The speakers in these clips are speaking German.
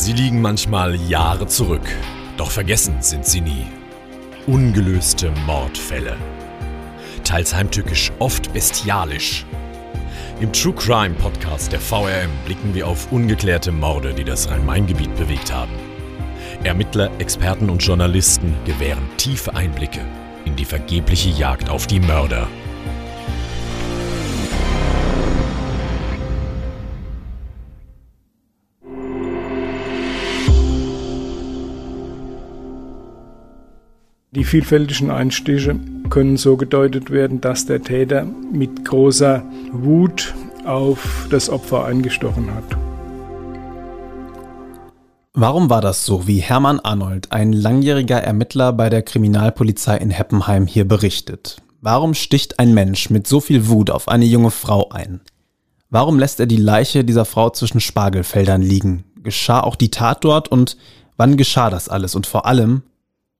Sie liegen manchmal Jahre zurück, doch vergessen sind sie nie. Ungelöste Mordfälle. Teils heimtückisch, oft bestialisch. Im True Crime Podcast der VRM blicken wir auf ungeklärte Morde, die das Rhein-Main-Gebiet bewegt haben. Ermittler, Experten und Journalisten gewähren tiefe Einblicke in die vergebliche Jagd auf die Mörder. Die vielfältigen Einstiche können so gedeutet werden, dass der Täter mit großer Wut auf das Opfer eingestochen hat. Warum war das so, wie Hermann Arnold, ein langjähriger Ermittler bei der Kriminalpolizei in Heppenheim, hier berichtet? Warum sticht ein Mensch mit so viel Wut auf eine junge Frau ein? Warum lässt er die Leiche dieser Frau zwischen Spargelfeldern liegen? Geschah auch die Tat dort und wann geschah das alles? Und vor allem,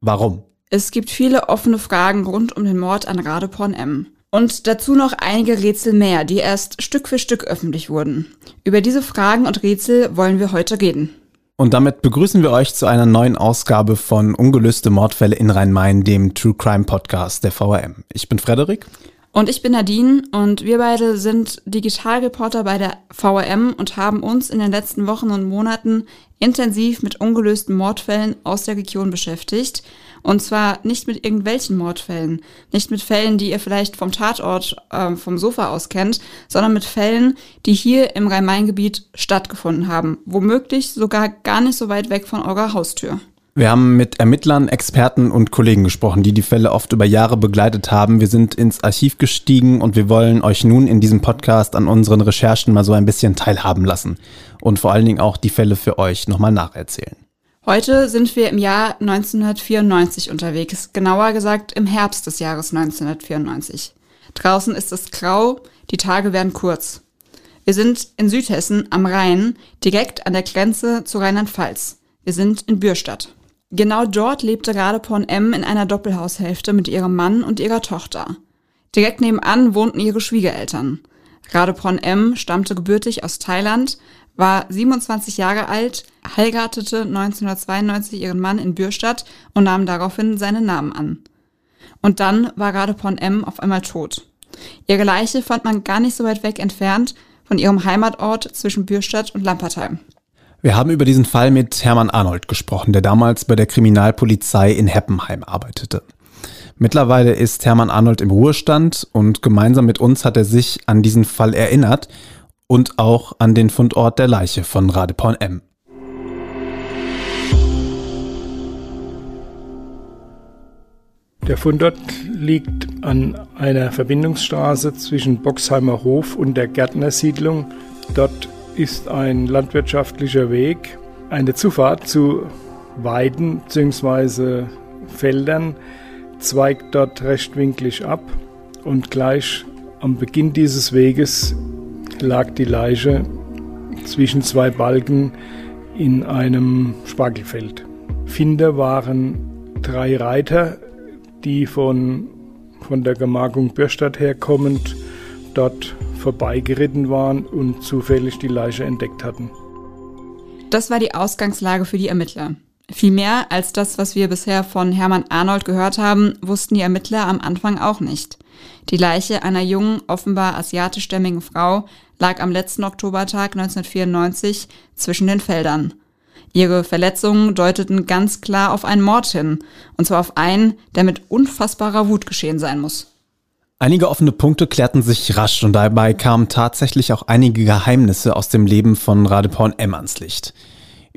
warum? Es gibt viele offene Fragen rund um den Mord an Radeporn M. Und dazu noch einige Rätsel mehr, die erst Stück für Stück öffentlich wurden. Über diese Fragen und Rätsel wollen wir heute reden. Und damit begrüßen wir euch zu einer neuen Ausgabe von Ungelöste Mordfälle in Rhein-Main, dem True Crime Podcast der VRM. Ich bin Frederik. Und ich bin Nadine und wir beide sind Digitalreporter bei der VRM und haben uns in den letzten Wochen und Monaten intensiv mit ungelösten Mordfällen aus der Region beschäftigt und zwar nicht mit irgendwelchen Mordfällen, nicht mit Fällen, die ihr vielleicht vom Tatort, äh, vom Sofa aus kennt, sondern mit Fällen, die hier im Rhein-Main-Gebiet stattgefunden haben. Womöglich sogar gar nicht so weit weg von eurer Haustür. Wir haben mit Ermittlern, Experten und Kollegen gesprochen, die die Fälle oft über Jahre begleitet haben. Wir sind ins Archiv gestiegen und wir wollen euch nun in diesem Podcast an unseren Recherchen mal so ein bisschen teilhaben lassen und vor allen Dingen auch die Fälle für euch nochmal nacherzählen. Heute sind wir im Jahr 1994 unterwegs, genauer gesagt im Herbst des Jahres 1994. Draußen ist es grau, die Tage werden kurz. Wir sind in Südhessen am Rhein, direkt an der Grenze zu Rheinland-Pfalz. Wir sind in Bürstadt. Genau dort lebte Radeporn M in einer Doppelhaushälfte mit ihrem Mann und ihrer Tochter. Direkt nebenan wohnten ihre Schwiegereltern. Radeporn M stammte gebürtig aus Thailand, war 27 Jahre alt, heiratete 1992 ihren Mann in Bürstadt und nahm daraufhin seinen Namen an. Und dann war Radepon M. auf einmal tot. Ihre Leiche fand man gar nicht so weit weg entfernt von ihrem Heimatort zwischen Bürstadt und Lampertheim. Wir haben über diesen Fall mit Hermann Arnold gesprochen, der damals bei der Kriminalpolizei in Heppenheim arbeitete. Mittlerweile ist Hermann Arnold im Ruhestand und gemeinsam mit uns hat er sich an diesen Fall erinnert und auch an den Fundort der Leiche von Radeporn M. Der Fundort liegt an einer Verbindungsstraße zwischen Boxheimer Hof und der Gärtnersiedlung. Dort ist ein landwirtschaftlicher Weg, eine Zufahrt zu Weiden bzw. Feldern, zweigt dort rechtwinklig ab und gleich am Beginn dieses Weges lag die Leiche zwischen zwei Balken in einem Spargelfeld. Finder waren drei Reiter, die von, von der Gemarkung Bürstadt herkommend dort vorbeigeritten waren und zufällig die Leiche entdeckt hatten. Das war die Ausgangslage für die Ermittler. Viel mehr als das, was wir bisher von Hermann Arnold gehört haben, wussten die Ermittler am Anfang auch nicht. Die Leiche einer jungen, offenbar asiatischstämmigen Frau lag am letzten Oktobertag 1994 zwischen den Feldern. Ihre Verletzungen deuteten ganz klar auf einen Mord hin, und zwar auf einen, der mit unfassbarer Wut geschehen sein muss. Einige offene Punkte klärten sich rasch und dabei kamen tatsächlich auch einige Geheimnisse aus dem Leben von Radeporn M ans Licht,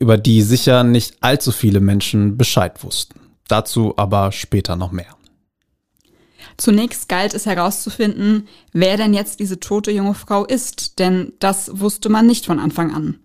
über die sicher nicht allzu viele Menschen Bescheid wussten. Dazu aber später noch mehr. Zunächst galt es herauszufinden, wer denn jetzt diese tote junge Frau ist, denn das wusste man nicht von Anfang an.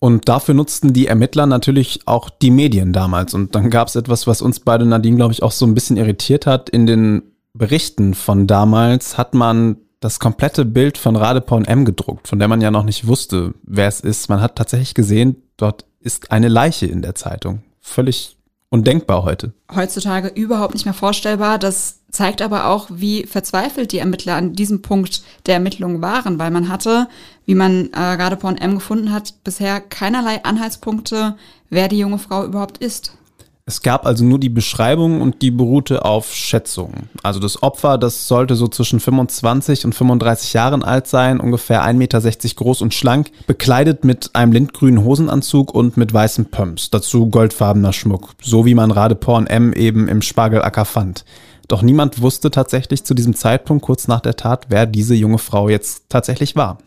Und dafür nutzten die Ermittler natürlich auch die Medien damals. Und dann gab es etwas, was uns beide Nadine, glaube ich, auch so ein bisschen irritiert hat. In den Berichten von damals hat man das komplette Bild von Radeporn M gedruckt, von der man ja noch nicht wusste, wer es ist. Man hat tatsächlich gesehen, dort ist eine Leiche in der Zeitung. Völlig undenkbar heute. Heutzutage überhaupt nicht mehr vorstellbar, dass zeigt aber auch, wie verzweifelt die Ermittler an diesem Punkt der Ermittlungen waren, weil man hatte, wie man äh, gerade von M gefunden hat, bisher keinerlei Anhaltspunkte, wer die junge Frau überhaupt ist. Es gab also nur die Beschreibung und die beruhte auf Schätzungen. Also das Opfer, das sollte so zwischen 25 und 35 Jahren alt sein, ungefähr 1,60 Meter groß und schlank, bekleidet mit einem lindgrünen Hosenanzug und mit weißen Pumps, dazu goldfarbener Schmuck, so wie man Radeporn M eben im Spargelacker fand. Doch niemand wusste tatsächlich zu diesem Zeitpunkt kurz nach der Tat, wer diese junge Frau jetzt tatsächlich war.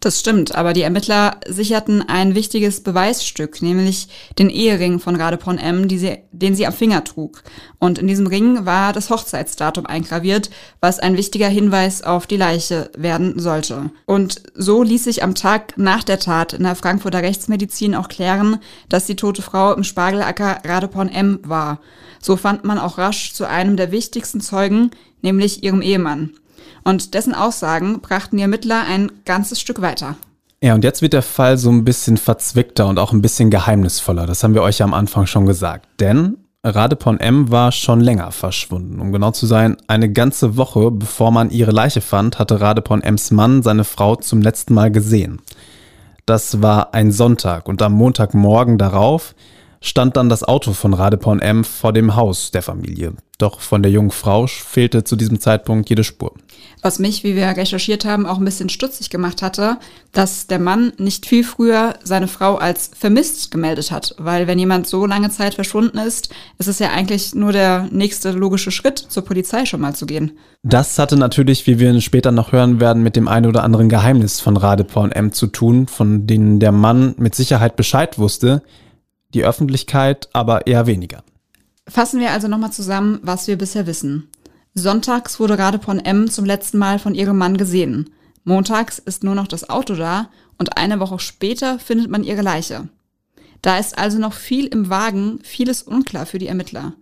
Das stimmt, aber die Ermittler sicherten ein wichtiges Beweisstück, nämlich den Ehering von Radepon M, sie, den sie am Finger trug. Und in diesem Ring war das Hochzeitsdatum eingraviert, was ein wichtiger Hinweis auf die Leiche werden sollte. Und so ließ sich am Tag nach der Tat in der Frankfurter Rechtsmedizin auch klären, dass die tote Frau im Spargelacker Radepon M war. So fand man auch rasch zu einem der wichtigsten Zeugen, nämlich ihrem Ehemann. Und dessen Aussagen brachten die Ermittler ein ganzes Stück weiter. Ja, und jetzt wird der Fall so ein bisschen verzwickter und auch ein bisschen geheimnisvoller. Das haben wir euch ja am Anfang schon gesagt. Denn Radepon M war schon länger verschwunden. Um genau zu sein, eine ganze Woche bevor man ihre Leiche fand, hatte Radepon M's Mann seine Frau zum letzten Mal gesehen. Das war ein Sonntag und am Montagmorgen darauf stand dann das Auto von Radepon M vor dem Haus der Familie. Doch von der jungen Frau fehlte zu diesem Zeitpunkt jede Spur. Was mich, wie wir recherchiert haben, auch ein bisschen stutzig gemacht hatte, dass der Mann nicht viel früher seine Frau als vermisst gemeldet hat. Weil wenn jemand so lange Zeit verschwunden ist, ist es ja eigentlich nur der nächste logische Schritt, zur Polizei schon mal zu gehen. Das hatte natürlich, wie wir später noch hören werden, mit dem ein oder anderen Geheimnis von Radeporn M zu tun, von denen der Mann mit Sicherheit Bescheid wusste, die Öffentlichkeit aber eher weniger. Fassen wir also nochmal zusammen, was wir bisher wissen. Sonntags wurde Radepon M zum letzten Mal von ihrem Mann gesehen. Montags ist nur noch das Auto da und eine Woche später findet man ihre Leiche. Da ist also noch viel im Wagen, vieles unklar für die Ermittler.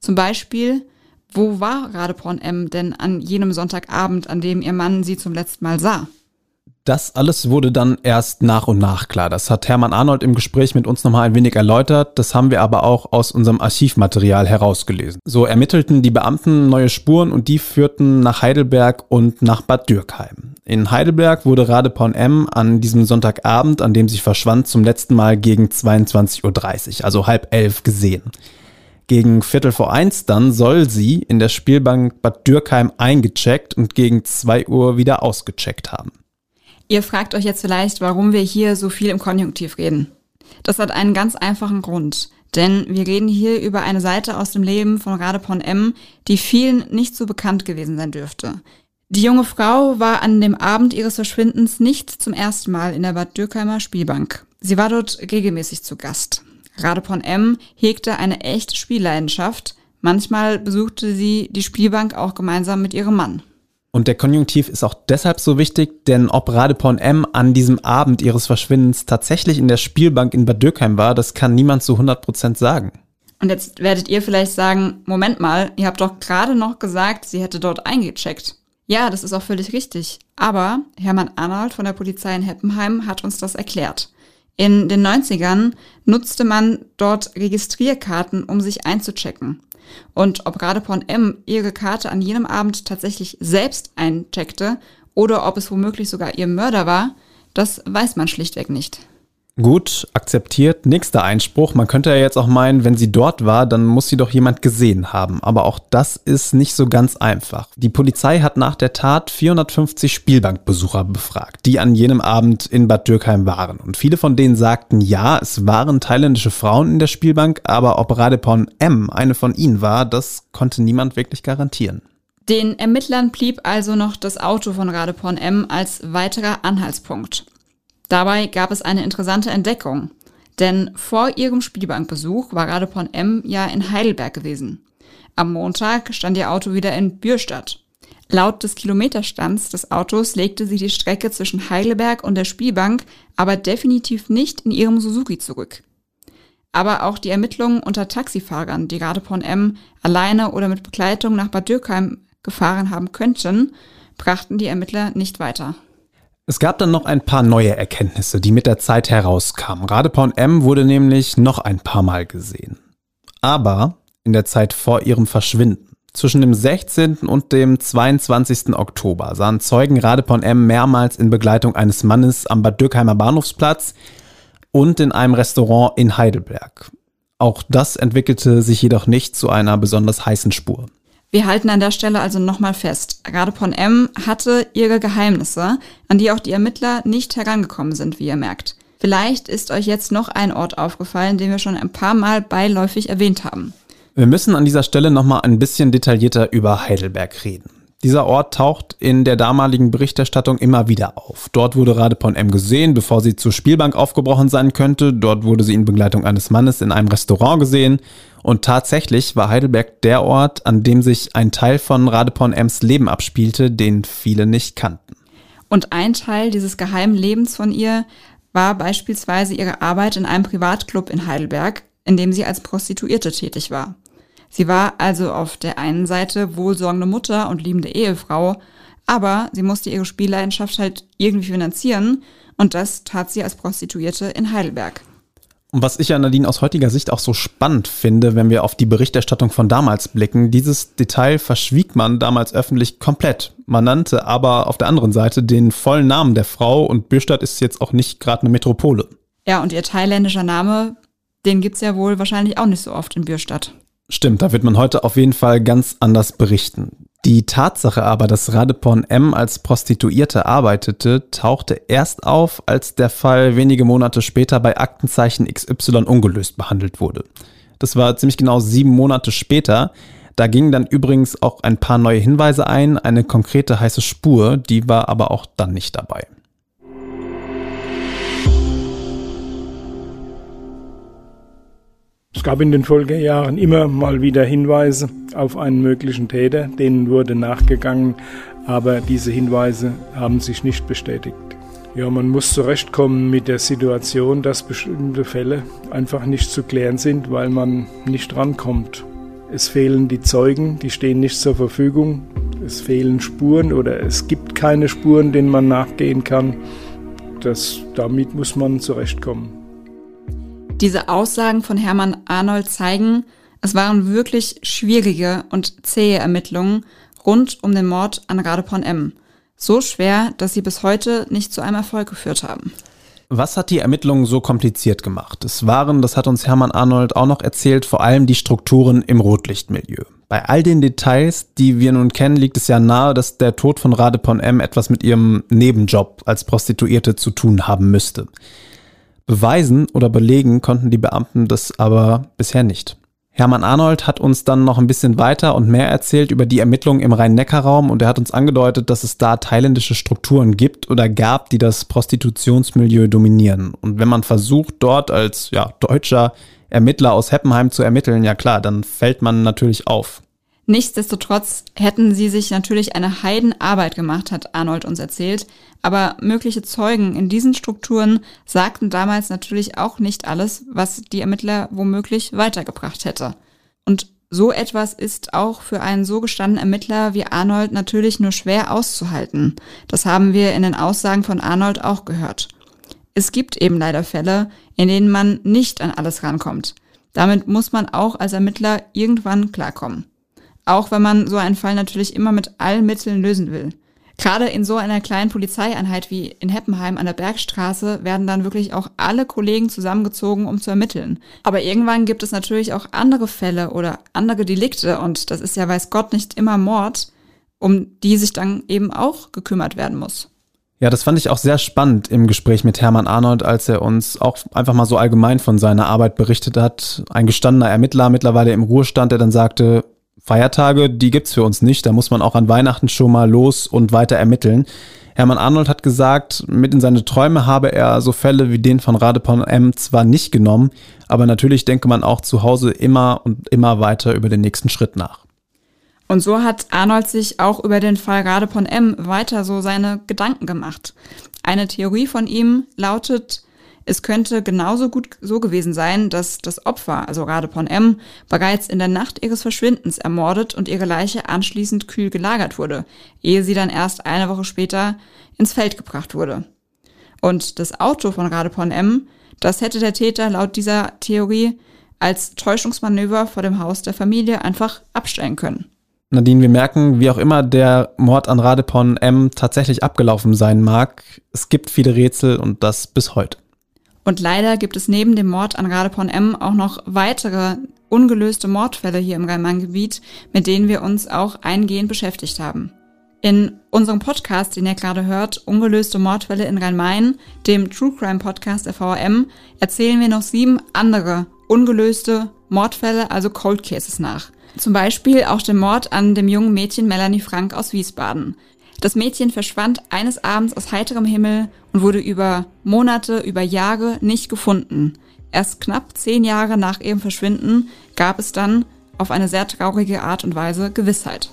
Zum Beispiel, wo war Radepon M denn an jenem Sonntagabend, an dem ihr Mann sie zum letzten Mal sah? Das alles wurde dann erst nach und nach klar. Das hat Hermann Arnold im Gespräch mit uns nochmal ein wenig erläutert. Das haben wir aber auch aus unserem Archivmaterial herausgelesen. So ermittelten die Beamten neue Spuren und die führten nach Heidelberg und nach Bad Dürkheim. In Heidelberg wurde Radeporn M an diesem Sonntagabend, an dem sie verschwand, zum letzten Mal gegen 22.30 Uhr, also halb elf, gesehen. Gegen Viertel vor eins dann soll sie in der Spielbank Bad Dürkheim eingecheckt und gegen zwei Uhr wieder ausgecheckt haben. Ihr fragt euch jetzt vielleicht, warum wir hier so viel im Konjunktiv reden. Das hat einen ganz einfachen Grund. Denn wir reden hier über eine Seite aus dem Leben von Radepon M, die vielen nicht so bekannt gewesen sein dürfte. Die junge Frau war an dem Abend ihres Verschwindens nicht zum ersten Mal in der Bad Dürkheimer Spielbank. Sie war dort regelmäßig zu Gast. Radepon M hegte eine echte Spielleidenschaft. Manchmal besuchte sie die Spielbank auch gemeinsam mit ihrem Mann. Und der Konjunktiv ist auch deshalb so wichtig, denn ob Radepon M an diesem Abend ihres Verschwindens tatsächlich in der Spielbank in Bad Dürkheim war, das kann niemand zu 100% sagen. Und jetzt werdet ihr vielleicht sagen, Moment mal, ihr habt doch gerade noch gesagt, sie hätte dort eingecheckt. Ja, das ist auch völlig richtig. Aber Hermann Arnold von der Polizei in Heppenheim hat uns das erklärt. In den 90ern nutzte man dort Registrierkarten, um sich einzuchecken. Und ob Radepon M ihre Karte an jenem Abend tatsächlich selbst eincheckte oder ob es womöglich sogar ihr Mörder war, das weiß man schlichtweg nicht. Gut, akzeptiert. Nächster Einspruch. Man könnte ja jetzt auch meinen, wenn sie dort war, dann muss sie doch jemand gesehen haben. Aber auch das ist nicht so ganz einfach. Die Polizei hat nach der Tat 450 Spielbankbesucher befragt, die an jenem Abend in Bad Dürkheim waren. Und viele von denen sagten, ja, es waren thailändische Frauen in der Spielbank, aber ob Radepon M eine von ihnen war, das konnte niemand wirklich garantieren. Den Ermittlern blieb also noch das Auto von Radepon M als weiterer Anhaltspunkt. Dabei gab es eine interessante Entdeckung, denn vor ihrem Spielbankbesuch war Radepon M ja in Heidelberg gewesen. Am Montag stand ihr Auto wieder in Bürstadt. Laut des Kilometerstands des Autos legte sie die Strecke zwischen Heidelberg und der Spielbank aber definitiv nicht in ihrem Suzuki zurück. Aber auch die Ermittlungen unter Taxifahrern, die Radepon M alleine oder mit Begleitung nach Bad Dürkheim gefahren haben könnten, brachten die Ermittler nicht weiter. Es gab dann noch ein paar neue Erkenntnisse, die mit der Zeit herauskamen. Radeporn M wurde nämlich noch ein paar Mal gesehen. Aber in der Zeit vor ihrem Verschwinden. Zwischen dem 16. und dem 22. Oktober sahen Zeugen Radepon M. mehrmals in Begleitung eines Mannes am Bad Dürkheimer Bahnhofsplatz und in einem Restaurant in Heidelberg. Auch das entwickelte sich jedoch nicht zu einer besonders heißen Spur. Wir halten an der Stelle also nochmal fest. Radepon M. hatte ihre Geheimnisse, an die auch die Ermittler nicht herangekommen sind, wie ihr merkt. Vielleicht ist euch jetzt noch ein Ort aufgefallen, den wir schon ein paar Mal beiläufig erwähnt haben. Wir müssen an dieser Stelle nochmal ein bisschen detaillierter über Heidelberg reden. Dieser Ort taucht in der damaligen Berichterstattung immer wieder auf. Dort wurde Radepon M gesehen, bevor sie zur Spielbank aufgebrochen sein könnte. Dort wurde sie in Begleitung eines Mannes in einem Restaurant gesehen. Und tatsächlich war Heidelberg der Ort, an dem sich ein Teil von Radepon M's Leben abspielte, den viele nicht kannten. Und ein Teil dieses geheimen Lebens von ihr war beispielsweise ihre Arbeit in einem Privatclub in Heidelberg, in dem sie als Prostituierte tätig war. Sie war also auf der einen Seite wohlsorgende Mutter und liebende Ehefrau, aber sie musste ihre Spielleidenschaft halt irgendwie finanzieren und das tat sie als Prostituierte in Heidelberg. Und was ich ja Nadine aus heutiger Sicht auch so spannend finde, wenn wir auf die Berichterstattung von damals blicken, dieses Detail verschwieg man damals öffentlich komplett. Man nannte aber auf der anderen Seite den vollen Namen der Frau und Bürstadt ist jetzt auch nicht gerade eine Metropole. Ja, und ihr thailändischer Name, den gibt's ja wohl wahrscheinlich auch nicht so oft in Bürstadt. Stimmt, da wird man heute auf jeden Fall ganz anders berichten. Die Tatsache aber, dass Radepon M als Prostituierte arbeitete, tauchte erst auf, als der Fall wenige Monate später bei Aktenzeichen XY ungelöst behandelt wurde. Das war ziemlich genau sieben Monate später. Da gingen dann übrigens auch ein paar neue Hinweise ein, eine konkrete heiße Spur, die war aber auch dann nicht dabei. Gab in den Folgejahren immer mal wieder Hinweise auf einen möglichen Täter, denen wurde nachgegangen, aber diese Hinweise haben sich nicht bestätigt. Ja, man muss zurechtkommen mit der Situation, dass bestimmte Fälle einfach nicht zu klären sind, weil man nicht rankommt. Es fehlen die Zeugen, die stehen nicht zur Verfügung. Es fehlen Spuren oder es gibt keine Spuren, denen man nachgehen kann. Das, damit muss man zurechtkommen. Diese Aussagen von Hermann Arnold zeigen, es waren wirklich schwierige und zähe Ermittlungen rund um den Mord an Radepon M. So schwer, dass sie bis heute nicht zu einem Erfolg geführt haben. Was hat die Ermittlungen so kompliziert gemacht? Es waren, das hat uns Hermann Arnold auch noch erzählt, vor allem die Strukturen im Rotlichtmilieu. Bei all den Details, die wir nun kennen, liegt es ja nahe, dass der Tod von Radepon M etwas mit ihrem Nebenjob als Prostituierte zu tun haben müsste. Beweisen oder belegen konnten die Beamten das aber bisher nicht. Hermann Arnold hat uns dann noch ein bisschen weiter und mehr erzählt über die Ermittlungen im Rhein-Neckar-Raum und er hat uns angedeutet, dass es da thailändische Strukturen gibt oder gab, die das Prostitutionsmilieu dominieren. Und wenn man versucht, dort als ja, deutscher Ermittler aus Heppenheim zu ermitteln, ja klar, dann fällt man natürlich auf. Nichtsdestotrotz hätten sie sich natürlich eine Heidenarbeit gemacht, hat Arnold uns erzählt. Aber mögliche Zeugen in diesen Strukturen sagten damals natürlich auch nicht alles, was die Ermittler womöglich weitergebracht hätte. Und so etwas ist auch für einen so gestandenen Ermittler wie Arnold natürlich nur schwer auszuhalten. Das haben wir in den Aussagen von Arnold auch gehört. Es gibt eben leider Fälle, in denen man nicht an alles rankommt. Damit muss man auch als Ermittler irgendwann klarkommen. Auch wenn man so einen Fall natürlich immer mit allen Mitteln lösen will. Gerade in so einer kleinen Polizeieinheit wie in Heppenheim an der Bergstraße werden dann wirklich auch alle Kollegen zusammengezogen, um zu ermitteln. Aber irgendwann gibt es natürlich auch andere Fälle oder andere Delikte und das ist ja weiß Gott nicht immer Mord, um die sich dann eben auch gekümmert werden muss. Ja, das fand ich auch sehr spannend im Gespräch mit Hermann Arnold, als er uns auch einfach mal so allgemein von seiner Arbeit berichtet hat. Ein gestandener Ermittler, mittlerweile im Ruhestand, der dann sagte, Feiertage, die gibt's für uns nicht. Da muss man auch an Weihnachten schon mal los und weiter ermitteln. Hermann Arnold hat gesagt, mit in seine Träume habe er so Fälle wie den von Radepon M zwar nicht genommen, aber natürlich denke man auch zu Hause immer und immer weiter über den nächsten Schritt nach. Und so hat Arnold sich auch über den Fall Radepon M weiter so seine Gedanken gemacht. Eine Theorie von ihm lautet, es könnte genauso gut so gewesen sein, dass das Opfer, also Radepon M, bereits in der Nacht ihres Verschwindens ermordet und ihre Leiche anschließend kühl gelagert wurde, ehe sie dann erst eine Woche später ins Feld gebracht wurde. Und das Auto von Radepon M, das hätte der Täter laut dieser Theorie als Täuschungsmanöver vor dem Haus der Familie einfach abstellen können. Nadine, wir merken, wie auch immer der Mord an Radepon M tatsächlich abgelaufen sein mag, es gibt viele Rätsel und das bis heute. Und leider gibt es neben dem Mord an Radepon M auch noch weitere ungelöste Mordfälle hier im Rhein-Main-Gebiet, mit denen wir uns auch eingehend beschäftigt haben. In unserem Podcast, den ihr gerade hört, Ungelöste Mordfälle in Rhein-Main, dem True Crime Podcast der VRM, erzählen wir noch sieben andere ungelöste Mordfälle, also Cold Cases nach. Zum Beispiel auch den Mord an dem jungen Mädchen Melanie Frank aus Wiesbaden. Das Mädchen verschwand eines Abends aus heiterem Himmel und wurde über Monate, über Jahre nicht gefunden. Erst knapp zehn Jahre nach ihrem Verschwinden gab es dann auf eine sehr traurige Art und Weise Gewissheit.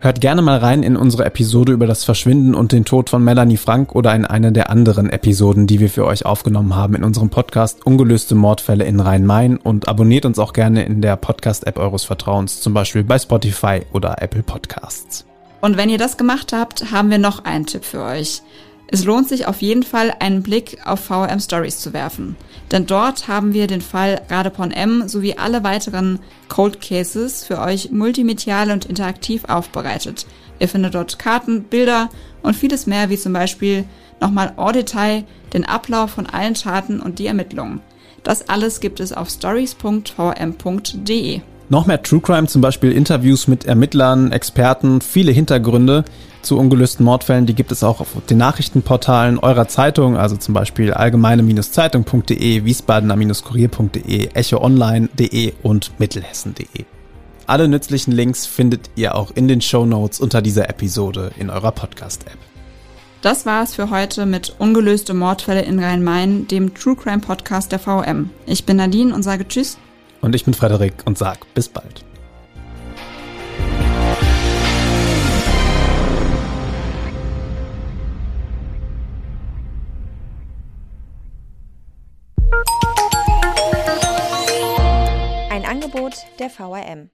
Hört gerne mal rein in unsere Episode über das Verschwinden und den Tod von Melanie Frank oder in eine der anderen Episoden, die wir für euch aufgenommen haben in unserem Podcast Ungelöste Mordfälle in Rhein-Main und abonniert uns auch gerne in der Podcast-App eures Vertrauens, zum Beispiel bei Spotify oder Apple Podcasts. Und wenn ihr das gemacht habt, haben wir noch einen Tipp für euch. Es lohnt sich auf jeden Fall, einen Blick auf VRM Stories zu werfen. Denn dort haben wir den Fall Radepon M sowie alle weiteren Cold Cases für euch multimedial und interaktiv aufbereitet. Ihr findet dort Karten, Bilder und vieles mehr, wie zum Beispiel nochmal en Detail den Ablauf von allen Taten und die Ermittlungen. Das alles gibt es auf stories.vm.de. Noch mehr True Crime, zum Beispiel Interviews mit Ermittlern, Experten, viele Hintergründe zu ungelösten Mordfällen, die gibt es auch auf den Nachrichtenportalen eurer Zeitung, also zum Beispiel allgemeine-zeitung.de, wiesbadener-kurier.de, echoonline.de und mittelhessen.de. Alle nützlichen Links findet ihr auch in den Show Notes unter dieser Episode in eurer Podcast-App. Das war es für heute mit Ungelöste Mordfälle in Rhein-Main, dem True Crime Podcast der VM. Ich bin Nadine und sage Tschüss und ich bin Frederik und sag bis bald. Ein Angebot der VRM.